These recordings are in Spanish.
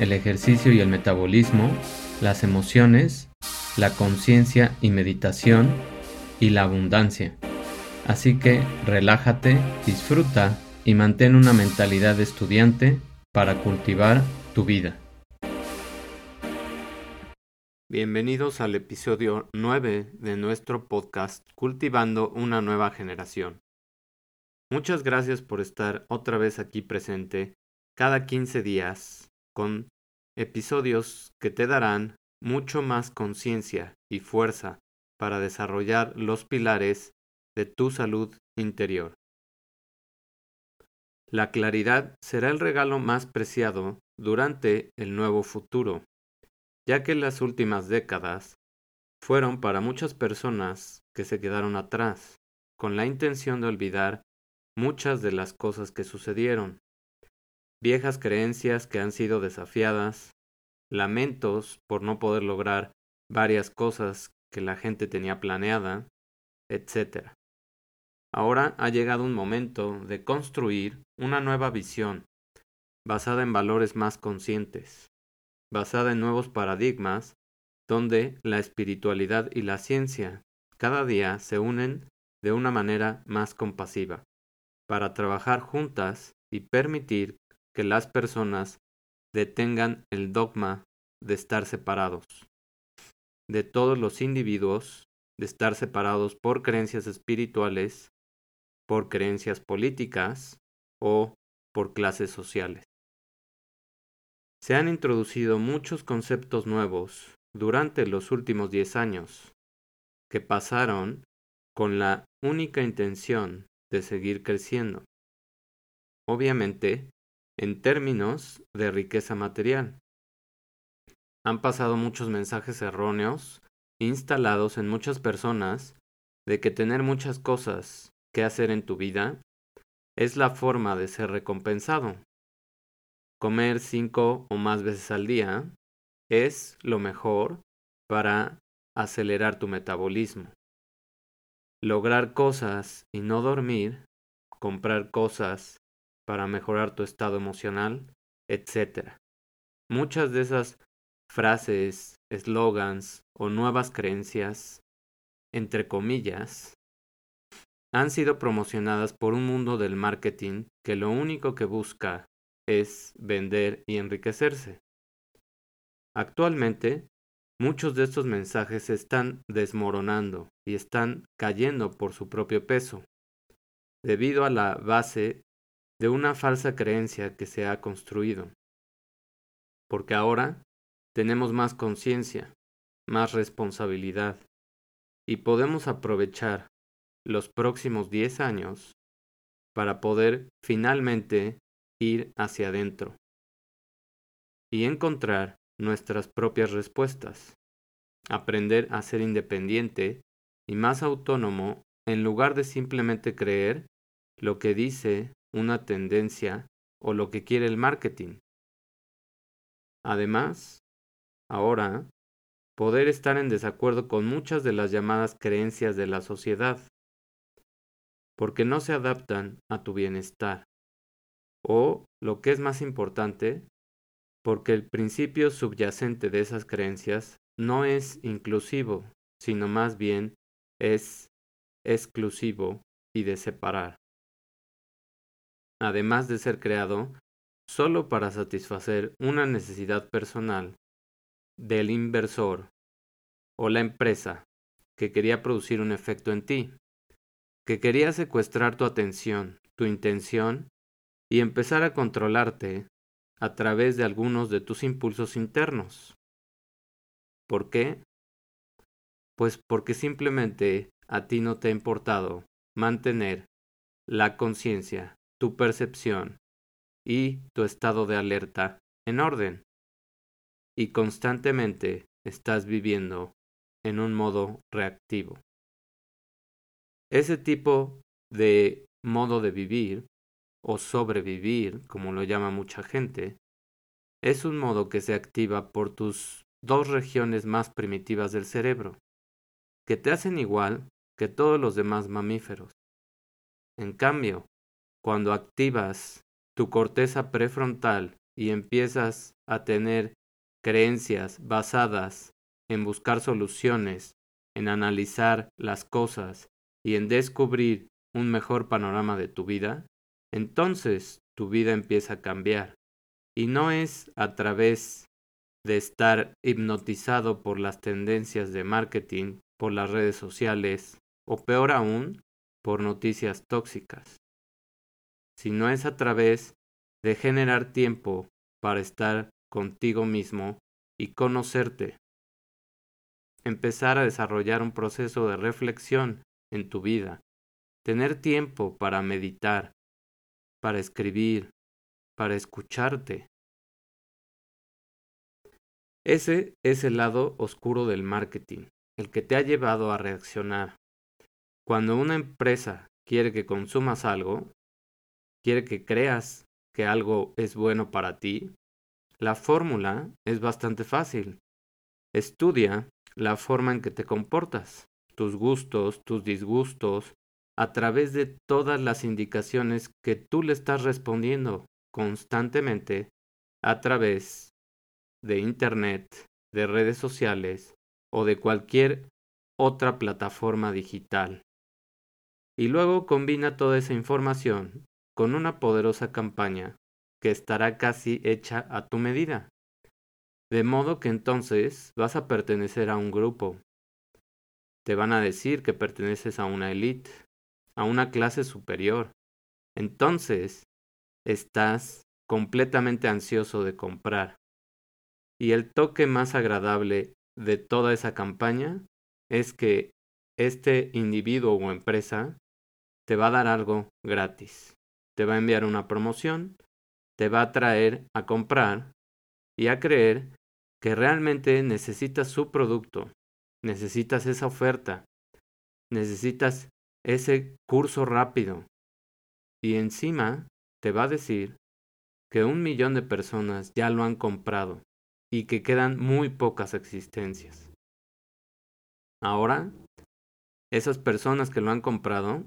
el ejercicio y el metabolismo, las emociones, la conciencia y meditación y la abundancia. Así que relájate, disfruta y mantén una mentalidad de estudiante para cultivar tu vida. Bienvenidos al episodio 9 de nuestro podcast Cultivando una nueva generación. Muchas gracias por estar otra vez aquí presente cada 15 días con episodios que te darán mucho más conciencia y fuerza para desarrollar los pilares de tu salud interior. La claridad será el regalo más preciado durante el nuevo futuro, ya que las últimas décadas fueron para muchas personas que se quedaron atrás, con la intención de olvidar muchas de las cosas que sucedieron viejas creencias que han sido desafiadas, lamentos por no poder lograr varias cosas que la gente tenía planeada, etc. Ahora ha llegado un momento de construir una nueva visión, basada en valores más conscientes, basada en nuevos paradigmas, donde la espiritualidad y la ciencia cada día se unen de una manera más compasiva, para trabajar juntas y permitir que las personas detengan el dogma de estar separados, de todos los individuos, de estar separados por creencias espirituales, por creencias políticas o por clases sociales. Se han introducido muchos conceptos nuevos durante los últimos diez años, que pasaron con la única intención de seguir creciendo. Obviamente, en términos de riqueza material. Han pasado muchos mensajes erróneos instalados en muchas personas de que tener muchas cosas que hacer en tu vida es la forma de ser recompensado. Comer cinco o más veces al día es lo mejor para acelerar tu metabolismo. Lograr cosas y no dormir, comprar cosas para mejorar tu estado emocional, etc. Muchas de esas frases, eslogans o nuevas creencias, entre comillas, han sido promocionadas por un mundo del marketing que lo único que busca es vender y enriquecerse. Actualmente, muchos de estos mensajes se están desmoronando y están cayendo por su propio peso, debido a la base de una falsa creencia que se ha construido. Porque ahora tenemos más conciencia, más responsabilidad y podemos aprovechar los próximos 10 años para poder finalmente ir hacia adentro y encontrar nuestras propias respuestas, aprender a ser independiente y más autónomo en lugar de simplemente creer lo que dice una tendencia o lo que quiere el marketing. Además, ahora, poder estar en desacuerdo con muchas de las llamadas creencias de la sociedad, porque no se adaptan a tu bienestar. O, lo que es más importante, porque el principio subyacente de esas creencias no es inclusivo, sino más bien es exclusivo y de separar además de ser creado solo para satisfacer una necesidad personal del inversor o la empresa que quería producir un efecto en ti, que quería secuestrar tu atención, tu intención y empezar a controlarte a través de algunos de tus impulsos internos. ¿Por qué? Pues porque simplemente a ti no te ha importado mantener la conciencia tu percepción y tu estado de alerta en orden. y constantemente estás viviendo en un modo reactivo. Ese tipo de modo de vivir o sobrevivir, como lo llama mucha gente, es un modo que se activa por tus dos regiones más primitivas del cerebro, que te hacen igual que todos los demás mamíferos. En cambio, cuando activas tu corteza prefrontal y empiezas a tener creencias basadas en buscar soluciones, en analizar las cosas y en descubrir un mejor panorama de tu vida, entonces tu vida empieza a cambiar. Y no es a través de estar hipnotizado por las tendencias de marketing, por las redes sociales o peor aún, por noticias tóxicas, sino es a través de generar tiempo para estar contigo mismo y conocerte. Empezar a desarrollar un proceso de reflexión en tu vida. Tener tiempo para meditar, para escribir, para escucharte. Ese es el lado oscuro del marketing, el que te ha llevado a reaccionar. Cuando una empresa quiere que consumas algo, quiere que creas que algo es bueno para ti, la fórmula es bastante fácil. Estudia la forma en que te comportas, tus gustos, tus disgustos, a través de todas las indicaciones que tú le estás respondiendo constantemente a través de Internet, de redes sociales o de cualquier otra plataforma digital. Y luego combina toda esa información con una poderosa campaña que estará casi hecha a tu medida. De modo que entonces vas a pertenecer a un grupo. Te van a decir que perteneces a una élite, a una clase superior. Entonces, estás completamente ansioso de comprar. Y el toque más agradable de toda esa campaña es que este individuo o empresa te va a dar algo gratis. Te va a enviar una promoción, te va a traer a comprar y a creer que realmente necesitas su producto, necesitas esa oferta, necesitas ese curso rápido. Y encima te va a decir que un millón de personas ya lo han comprado y que quedan muy pocas existencias. Ahora, esas personas que lo han comprado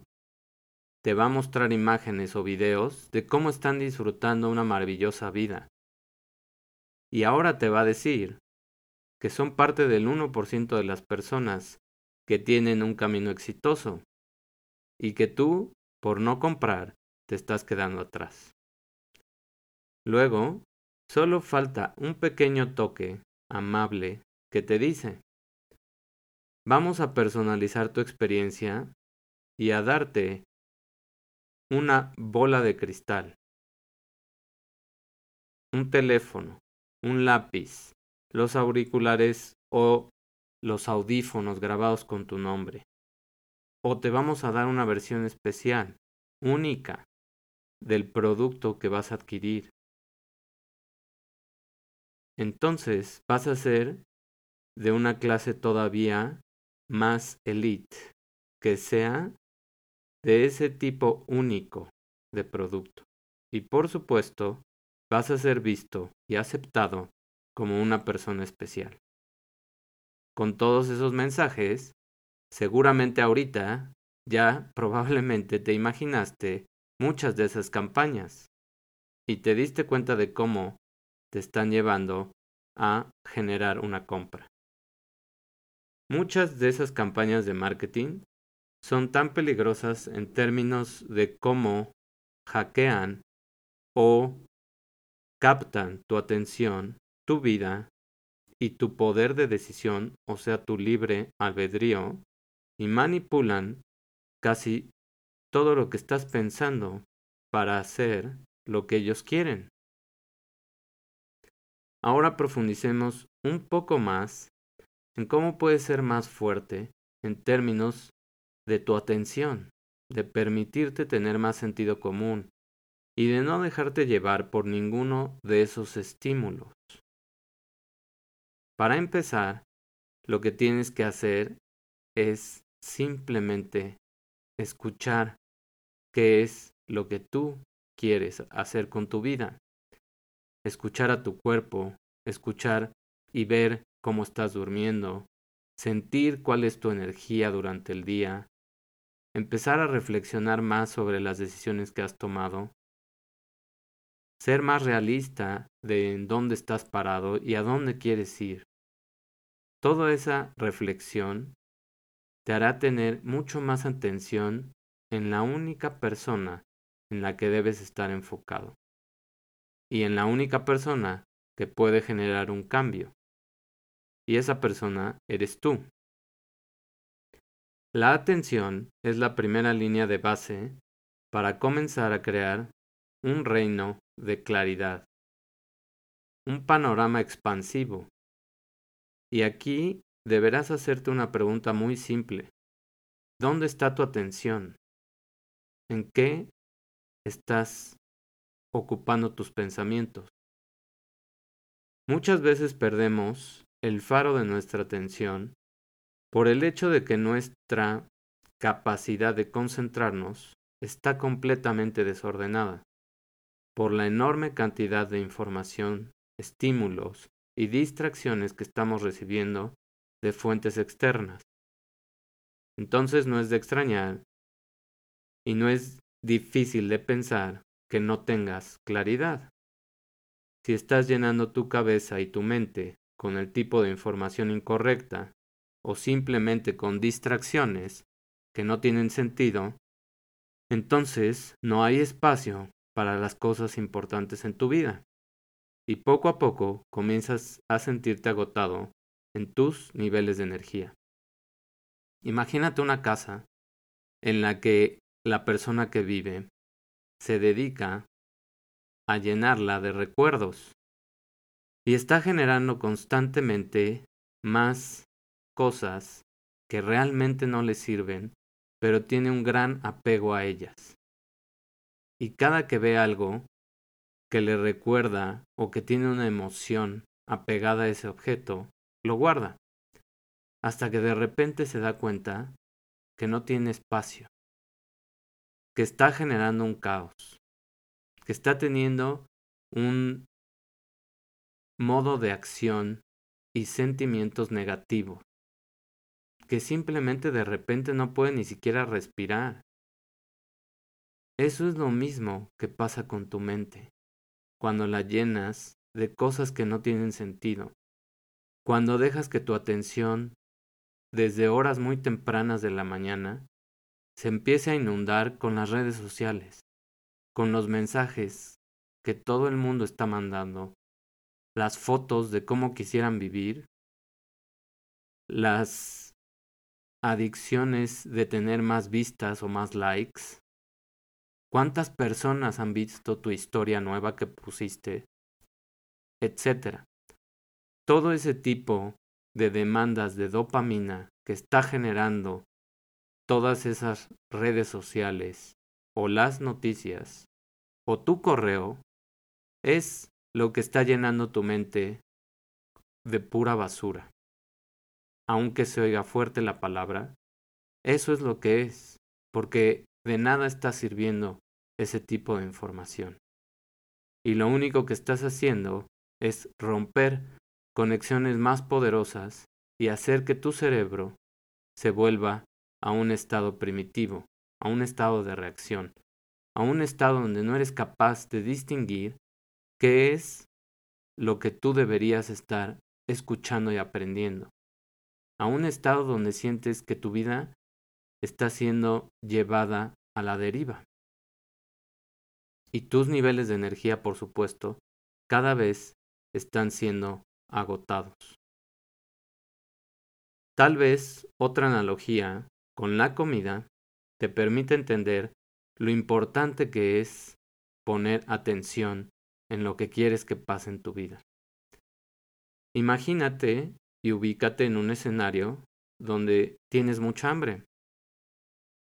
te va a mostrar imágenes o videos de cómo están disfrutando una maravillosa vida. Y ahora te va a decir que son parte del 1% de las personas que tienen un camino exitoso y que tú, por no comprar, te estás quedando atrás. Luego, solo falta un pequeño toque amable que te dice, vamos a personalizar tu experiencia y a darte una bola de cristal, un teléfono, un lápiz, los auriculares o los audífonos grabados con tu nombre o te vamos a dar una versión especial, única, del producto que vas a adquirir. Entonces vas a ser de una clase todavía más elite, que sea de ese tipo único de producto. Y por supuesto, vas a ser visto y aceptado como una persona especial. Con todos esos mensajes, Seguramente ahorita ya probablemente te imaginaste muchas de esas campañas y te diste cuenta de cómo te están llevando a generar una compra. Muchas de esas campañas de marketing son tan peligrosas en términos de cómo hackean o captan tu atención, tu vida y tu poder de decisión, o sea, tu libre albedrío, y manipulan casi todo lo que estás pensando para hacer lo que ellos quieren. Ahora profundicemos un poco más en cómo puedes ser más fuerte en términos de tu atención, de permitirte tener más sentido común y de no dejarte llevar por ninguno de esos estímulos. Para empezar, lo que tienes que hacer es simplemente escuchar qué es lo que tú quieres hacer con tu vida. Escuchar a tu cuerpo, escuchar y ver cómo estás durmiendo, sentir cuál es tu energía durante el día, empezar a reflexionar más sobre las decisiones que has tomado, ser más realista de en dónde estás parado y a dónde quieres ir. Toda esa reflexión te hará tener mucho más atención en la única persona en la que debes estar enfocado y en la única persona que puede generar un cambio. Y esa persona eres tú. La atención es la primera línea de base para comenzar a crear un reino de claridad, un panorama expansivo. Y aquí deberás hacerte una pregunta muy simple. ¿Dónde está tu atención? ¿En qué estás ocupando tus pensamientos? Muchas veces perdemos el faro de nuestra atención por el hecho de que nuestra capacidad de concentrarnos está completamente desordenada, por la enorme cantidad de información, estímulos y distracciones que estamos recibiendo de fuentes externas. Entonces no es de extrañar y no es difícil de pensar que no tengas claridad. Si estás llenando tu cabeza y tu mente con el tipo de información incorrecta o simplemente con distracciones que no tienen sentido, entonces no hay espacio para las cosas importantes en tu vida. Y poco a poco comienzas a sentirte agotado en tus niveles de energía. Imagínate una casa en la que la persona que vive se dedica a llenarla de recuerdos y está generando constantemente más cosas que realmente no le sirven, pero tiene un gran apego a ellas. Y cada que ve algo que le recuerda o que tiene una emoción apegada a ese objeto, lo guarda, hasta que de repente se da cuenta que no tiene espacio, que está generando un caos, que está teniendo un modo de acción y sentimientos negativos que simplemente de repente no puede ni siquiera respirar. Eso es lo mismo que pasa con tu mente, cuando la llenas de cosas que no tienen sentido, cuando dejas que tu atención, desde horas muy tempranas de la mañana, se empiece a inundar con las redes sociales, con los mensajes que todo el mundo está mandando, las fotos de cómo quisieran vivir, las adicciones de tener más vistas o más likes? ¿Cuántas personas han visto tu historia nueva que pusiste? Etcétera. Todo ese tipo de demandas de dopamina que está generando todas esas redes sociales o las noticias o tu correo es lo que está llenando tu mente de pura basura aunque se oiga fuerte la palabra, eso es lo que es, porque de nada está sirviendo ese tipo de información. Y lo único que estás haciendo es romper conexiones más poderosas y hacer que tu cerebro se vuelva a un estado primitivo, a un estado de reacción, a un estado donde no eres capaz de distinguir qué es lo que tú deberías estar escuchando y aprendiendo a un estado donde sientes que tu vida está siendo llevada a la deriva. Y tus niveles de energía, por supuesto, cada vez están siendo agotados. Tal vez otra analogía con la comida te permite entender lo importante que es poner atención en lo que quieres que pase en tu vida. Imagínate y ubícate en un escenario donde tienes mucha hambre.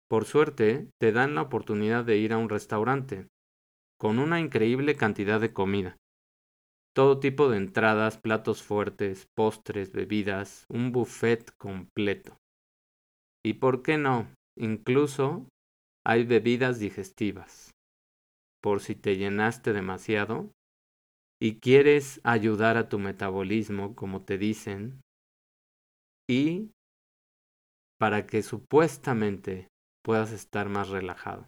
Por suerte, te dan la oportunidad de ir a un restaurante con una increíble cantidad de comida. todo tipo de entradas, platos fuertes, postres, bebidas, un buffet completo. Y por qué no, incluso hay bebidas digestivas. Por si te llenaste demasiado y quieres ayudar a tu metabolismo, como te dicen, y para que supuestamente puedas estar más relajado.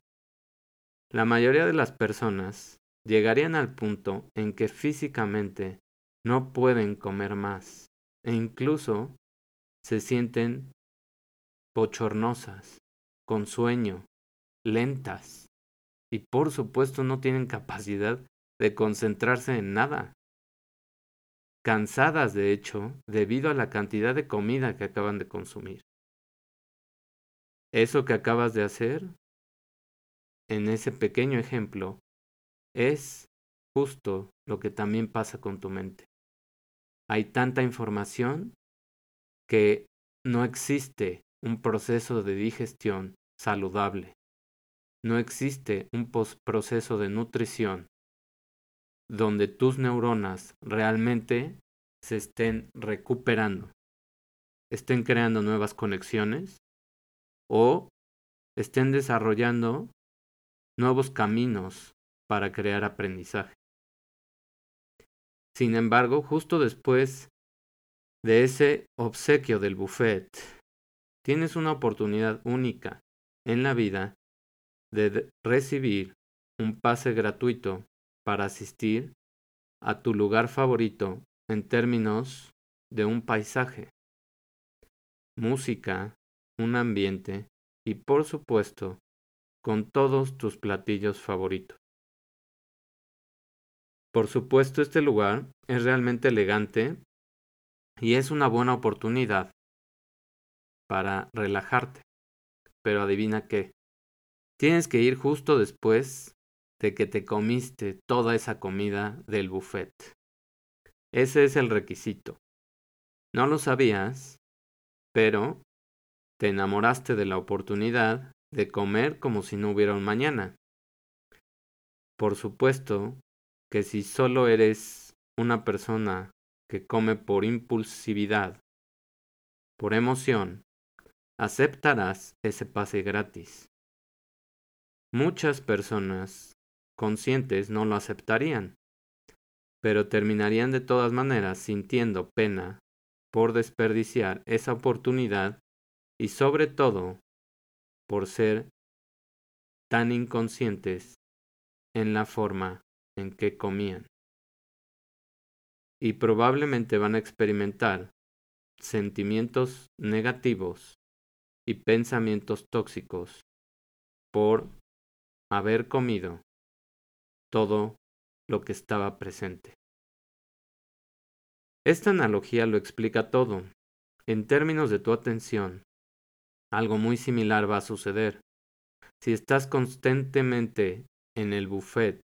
La mayoría de las personas llegarían al punto en que físicamente no pueden comer más e incluso se sienten bochornosas, con sueño, lentas y por supuesto no tienen capacidad de concentrarse en nada. Cansadas, de hecho, debido a la cantidad de comida que acaban de consumir. Eso que acabas de hacer, en ese pequeño ejemplo, es justo lo que también pasa con tu mente. Hay tanta información que no existe un proceso de digestión saludable. No existe un proceso de nutrición donde tus neuronas realmente se estén recuperando, estén creando nuevas conexiones o estén desarrollando nuevos caminos para crear aprendizaje. Sin embargo, justo después de ese obsequio del buffet, tienes una oportunidad única en la vida de recibir un pase gratuito para asistir a tu lugar favorito en términos de un paisaje, música, un ambiente y por supuesto con todos tus platillos favoritos. Por supuesto, este lugar es realmente elegante y es una buena oportunidad para relajarte. Pero adivina qué. Tienes que ir justo después de que te comiste toda esa comida del buffet. Ese es el requisito. No lo sabías, pero te enamoraste de la oportunidad de comer como si no hubiera un mañana. Por supuesto, que si solo eres una persona que come por impulsividad, por emoción, aceptarás ese pase gratis. Muchas personas conscientes no lo aceptarían, pero terminarían de todas maneras sintiendo pena por desperdiciar esa oportunidad y sobre todo por ser tan inconscientes en la forma en que comían. Y probablemente van a experimentar sentimientos negativos y pensamientos tóxicos por haber comido todo lo que estaba presente. Esta analogía lo explica todo. En términos de tu atención, algo muy similar va a suceder. Si estás constantemente en el buffet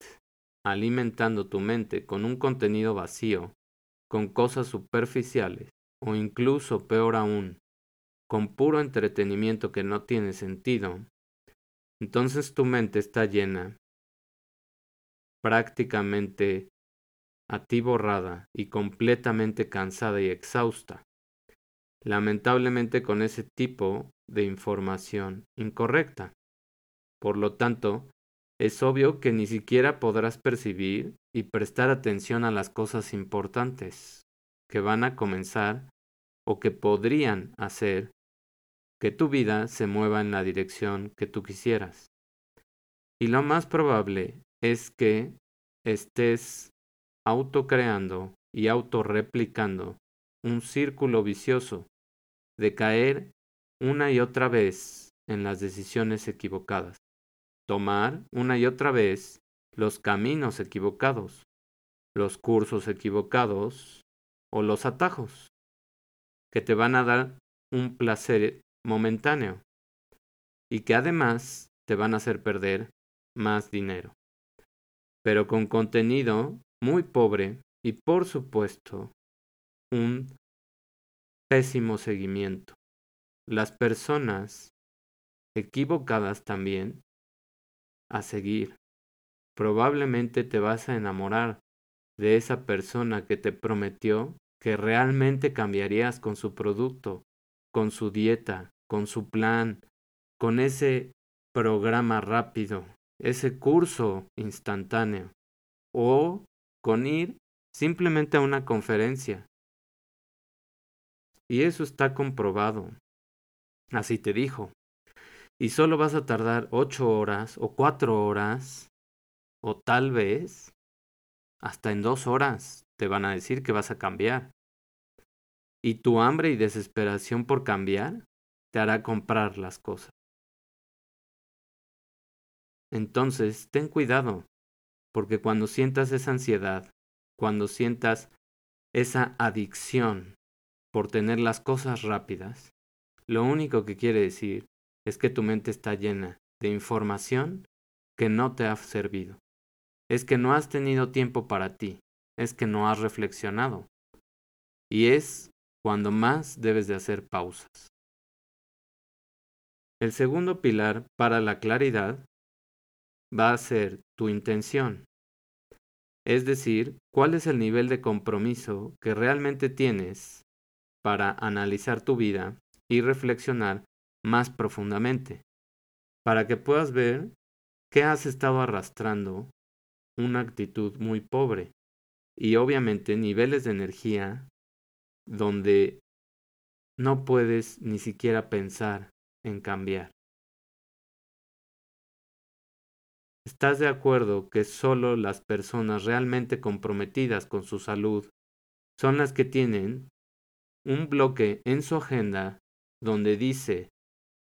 alimentando tu mente con un contenido vacío, con cosas superficiales, o incluso peor aún, con puro entretenimiento que no tiene sentido, entonces tu mente está llena, prácticamente atiborrada y completamente cansada y exhausta, lamentablemente con ese tipo de información incorrecta. Por lo tanto, es obvio que ni siquiera podrás percibir y prestar atención a las cosas importantes que van a comenzar o que podrían hacer que tu vida se mueva en la dirección que tú quisieras. Y lo más probable es que estés autocreando y autorreplicando un círculo vicioso de caer una y otra vez en las decisiones equivocadas. Tomar una y otra vez los caminos equivocados, los cursos equivocados o los atajos que te van a dar un placer momentáneo y que además te van a hacer perder más dinero, pero con contenido muy pobre y por supuesto un pésimo seguimiento. Las personas equivocadas también a seguir. Probablemente te vas a enamorar de esa persona que te prometió que realmente cambiarías con su producto, con su dieta, con su plan, con ese programa rápido, ese curso instantáneo, o con ir simplemente a una conferencia. Y eso está comprobado. Así te dijo. Y solo vas a tardar ocho horas o cuatro horas, o tal vez hasta en dos horas te van a decir que vas a cambiar. Y tu hambre y desesperación por cambiar te hará comprar las cosas. Entonces, ten cuidado, porque cuando sientas esa ansiedad, cuando sientas esa adicción por tener las cosas rápidas, lo único que quiere decir es que tu mente está llena de información que no te ha servido. Es que no has tenido tiempo para ti, es que no has reflexionado. Y es cuando más debes de hacer pausas. El segundo pilar para la claridad va a ser tu intención. Es decir, cuál es el nivel de compromiso que realmente tienes para analizar tu vida y reflexionar más profundamente, para que puedas ver que has estado arrastrando una actitud muy pobre y obviamente niveles de energía donde no puedes ni siquiera pensar en cambiar. ¿Estás de acuerdo que solo las personas realmente comprometidas con su salud son las que tienen un bloque en su agenda donde dice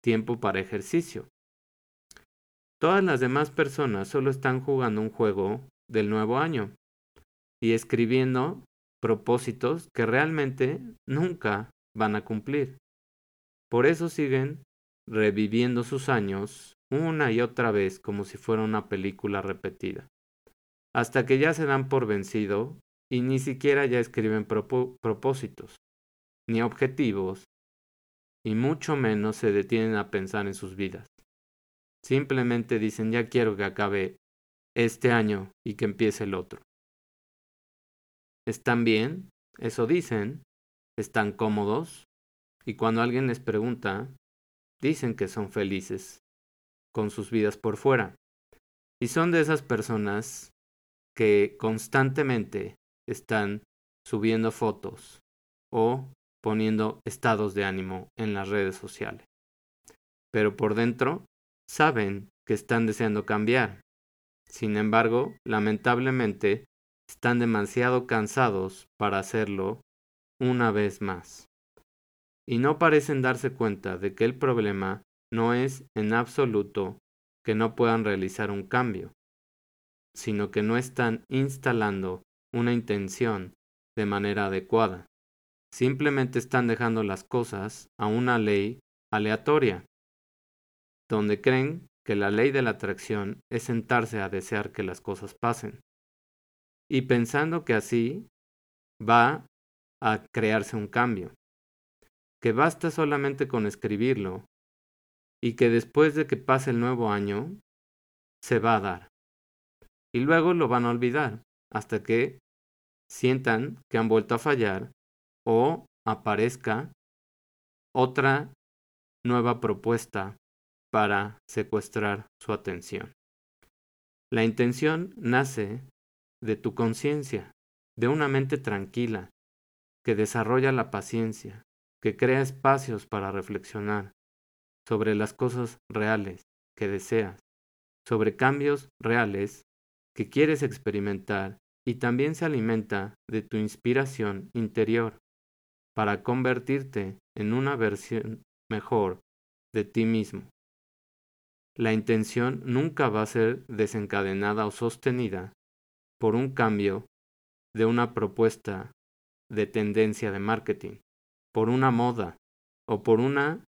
tiempo para ejercicio? Todas las demás personas solo están jugando un juego del nuevo año y escribiendo propósitos que realmente nunca van a cumplir. Por eso siguen reviviendo sus años una y otra vez como si fuera una película repetida, hasta que ya se dan por vencido y ni siquiera ya escriben propósitos, ni objetivos, y mucho menos se detienen a pensar en sus vidas. Simplemente dicen ya quiero que acabe este año y que empiece el otro. Están bien, eso dicen, están cómodos, y cuando alguien les pregunta, dicen que son felices con sus vidas por fuera. Y son de esas personas que constantemente están subiendo fotos o poniendo estados de ánimo en las redes sociales. Pero por dentro saben que están deseando cambiar. Sin embargo, lamentablemente, están demasiado cansados para hacerlo una vez más. Y no parecen darse cuenta de que el problema no es en absoluto que no puedan realizar un cambio, sino que no están instalando una intención de manera adecuada. Simplemente están dejando las cosas a una ley aleatoria, donde creen que la ley de la atracción es sentarse a desear que las cosas pasen. Y pensando que así va a crearse un cambio, que basta solamente con escribirlo y que después de que pase el nuevo año se va a dar. Y luego lo van a olvidar hasta que sientan que han vuelto a fallar o aparezca otra nueva propuesta para secuestrar su atención. La intención nace de tu conciencia, de una mente tranquila, que desarrolla la paciencia, que crea espacios para reflexionar, sobre las cosas reales que deseas, sobre cambios reales que quieres experimentar y también se alimenta de tu inspiración interior para convertirte en una versión mejor de ti mismo. La intención nunca va a ser desencadenada o sostenida por un cambio de una propuesta de tendencia de marketing, por una moda o por una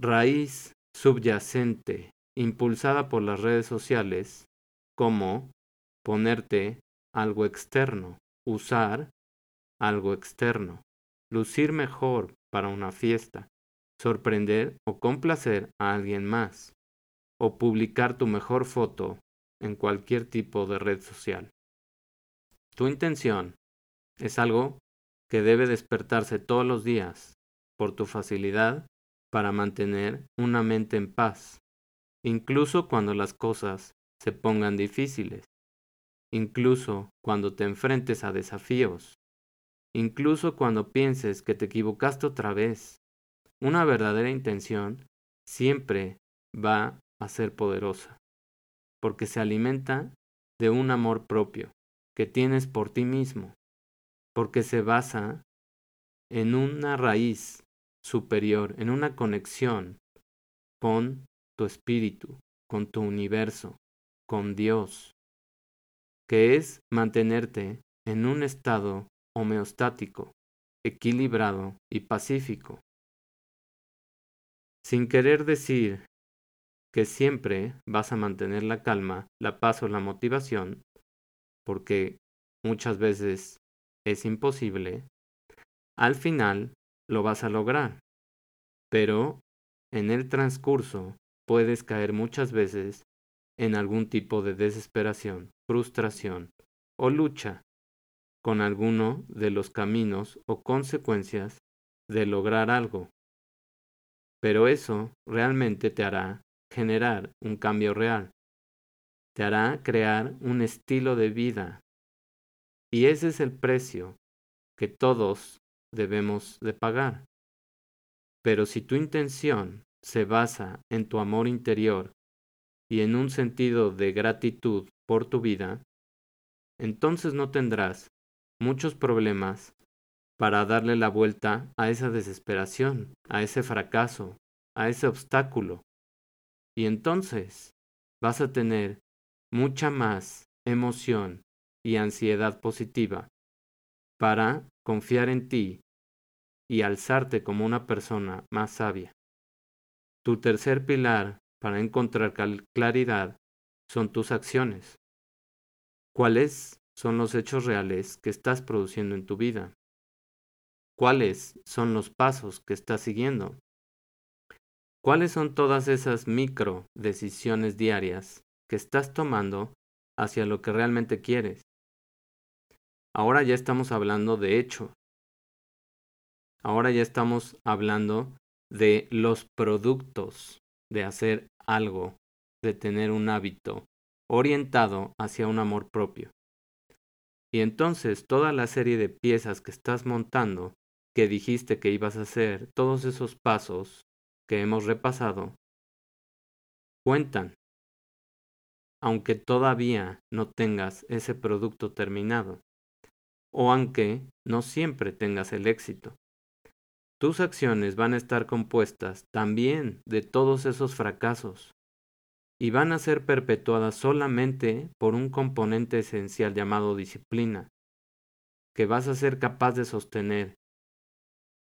raíz subyacente impulsada por las redes sociales como ponerte algo externo, usar algo externo, lucir mejor para una fiesta, sorprender o complacer a alguien más, o publicar tu mejor foto en cualquier tipo de red social. Tu intención es algo que debe despertarse todos los días por tu facilidad para mantener una mente en paz, incluso cuando las cosas se pongan difíciles, incluso cuando te enfrentes a desafíos, incluso cuando pienses que te equivocaste otra vez. Una verdadera intención siempre va a ser poderosa, porque se alimenta de un amor propio que tienes por ti mismo, porque se basa en una raíz superior, en una conexión con tu espíritu, con tu universo, con Dios, que es mantenerte en un estado homeostático, equilibrado y pacífico. Sin querer decir que siempre vas a mantener la calma, la paz o la motivación, porque muchas veces es imposible, al final lo vas a lograr. Pero en el transcurso puedes caer muchas veces en algún tipo de desesperación, frustración o lucha con alguno de los caminos o consecuencias de lograr algo. Pero eso realmente te hará generar un cambio real. Te hará crear un estilo de vida. Y ese es el precio que todos debemos de pagar. Pero si tu intención se basa en tu amor interior y en un sentido de gratitud por tu vida, entonces no tendrás muchos problemas para darle la vuelta a esa desesperación, a ese fracaso, a ese obstáculo. Y entonces vas a tener mucha más emoción y ansiedad positiva para confiar en ti y alzarte como una persona más sabia. Tu tercer pilar para encontrar claridad son tus acciones. ¿Cuáles son los hechos reales que estás produciendo en tu vida? ¿Cuáles son los pasos que estás siguiendo? ¿Cuáles son todas esas micro decisiones diarias que estás tomando hacia lo que realmente quieres? Ahora ya estamos hablando de hecho. Ahora ya estamos hablando de los productos de hacer algo, de tener un hábito orientado hacia un amor propio. Y entonces toda la serie de piezas que estás montando, que dijiste que ibas a hacer, todos esos pasos que hemos repasado, cuentan, aunque todavía no tengas ese producto terminado, o aunque no siempre tengas el éxito. Tus acciones van a estar compuestas también de todos esos fracasos y van a ser perpetuadas solamente por un componente esencial llamado disciplina, que vas a ser capaz de sostener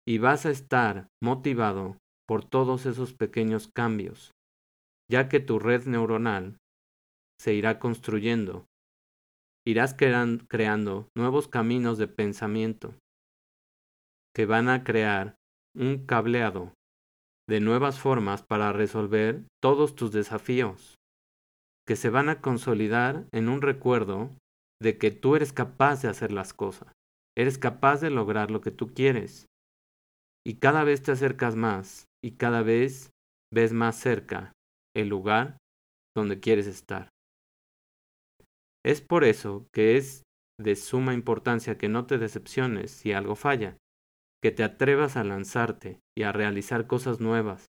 y vas a estar motivado por todos esos pequeños cambios, ya que tu red neuronal se irá construyendo, irás creando nuevos caminos de pensamiento que van a crear un cableado de nuevas formas para resolver todos tus desafíos, que se van a consolidar en un recuerdo de que tú eres capaz de hacer las cosas, eres capaz de lograr lo que tú quieres. Y cada vez te acercas más y cada vez ves más cerca el lugar donde quieres estar. Es por eso que es de suma importancia que no te decepciones si algo falla, que te atrevas a lanzarte y a realizar cosas nuevas,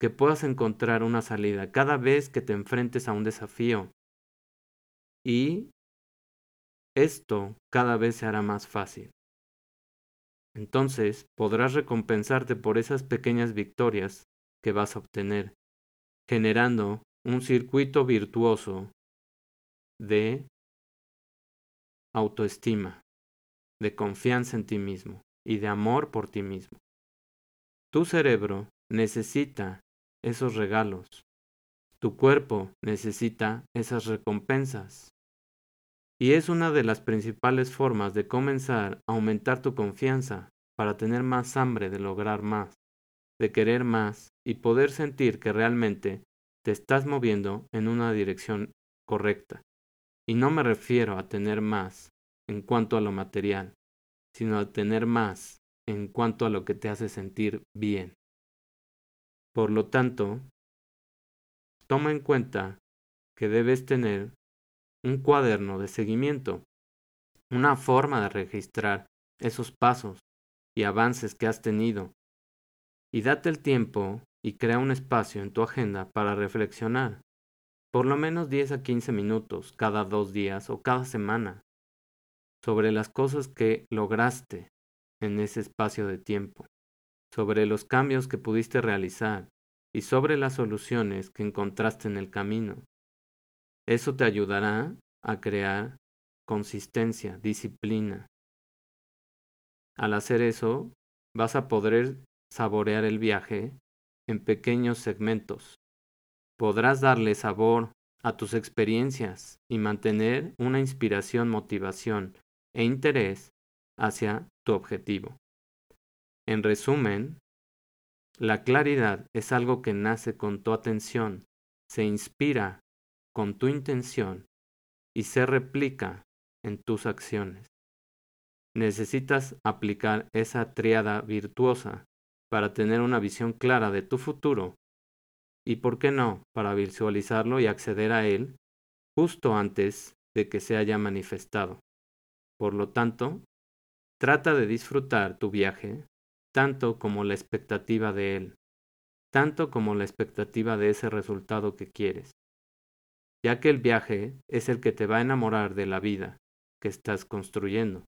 que puedas encontrar una salida cada vez que te enfrentes a un desafío. Y esto cada vez se hará más fácil. Entonces podrás recompensarte por esas pequeñas victorias que vas a obtener, generando un circuito virtuoso de autoestima, de confianza en ti mismo y de amor por ti mismo. Tu cerebro necesita esos regalos. Tu cuerpo necesita esas recompensas. Y es una de las principales formas de comenzar a aumentar tu confianza para tener más hambre de lograr más, de querer más y poder sentir que realmente te estás moviendo en una dirección correcta. Y no me refiero a tener más en cuanto a lo material, sino a tener más en cuanto a lo que te hace sentir bien. Por lo tanto, toma en cuenta que debes tener un cuaderno de seguimiento, una forma de registrar esos pasos y avances que has tenido. Y date el tiempo y crea un espacio en tu agenda para reflexionar, por lo menos 10 a 15 minutos cada dos días o cada semana, sobre las cosas que lograste en ese espacio de tiempo, sobre los cambios que pudiste realizar y sobre las soluciones que encontraste en el camino. Eso te ayudará a crear consistencia, disciplina. Al hacer eso, vas a poder saborear el viaje en pequeños segmentos. Podrás darle sabor a tus experiencias y mantener una inspiración, motivación e interés hacia tu objetivo. En resumen, la claridad es algo que nace con tu atención, se inspira con tu intención y se replica en tus acciones. Necesitas aplicar esa triada virtuosa para tener una visión clara de tu futuro y, por qué no, para visualizarlo y acceder a él justo antes de que se haya manifestado. Por lo tanto, trata de disfrutar tu viaje tanto como la expectativa de él, tanto como la expectativa de ese resultado que quieres, ya que el viaje es el que te va a enamorar de la vida que estás construyendo.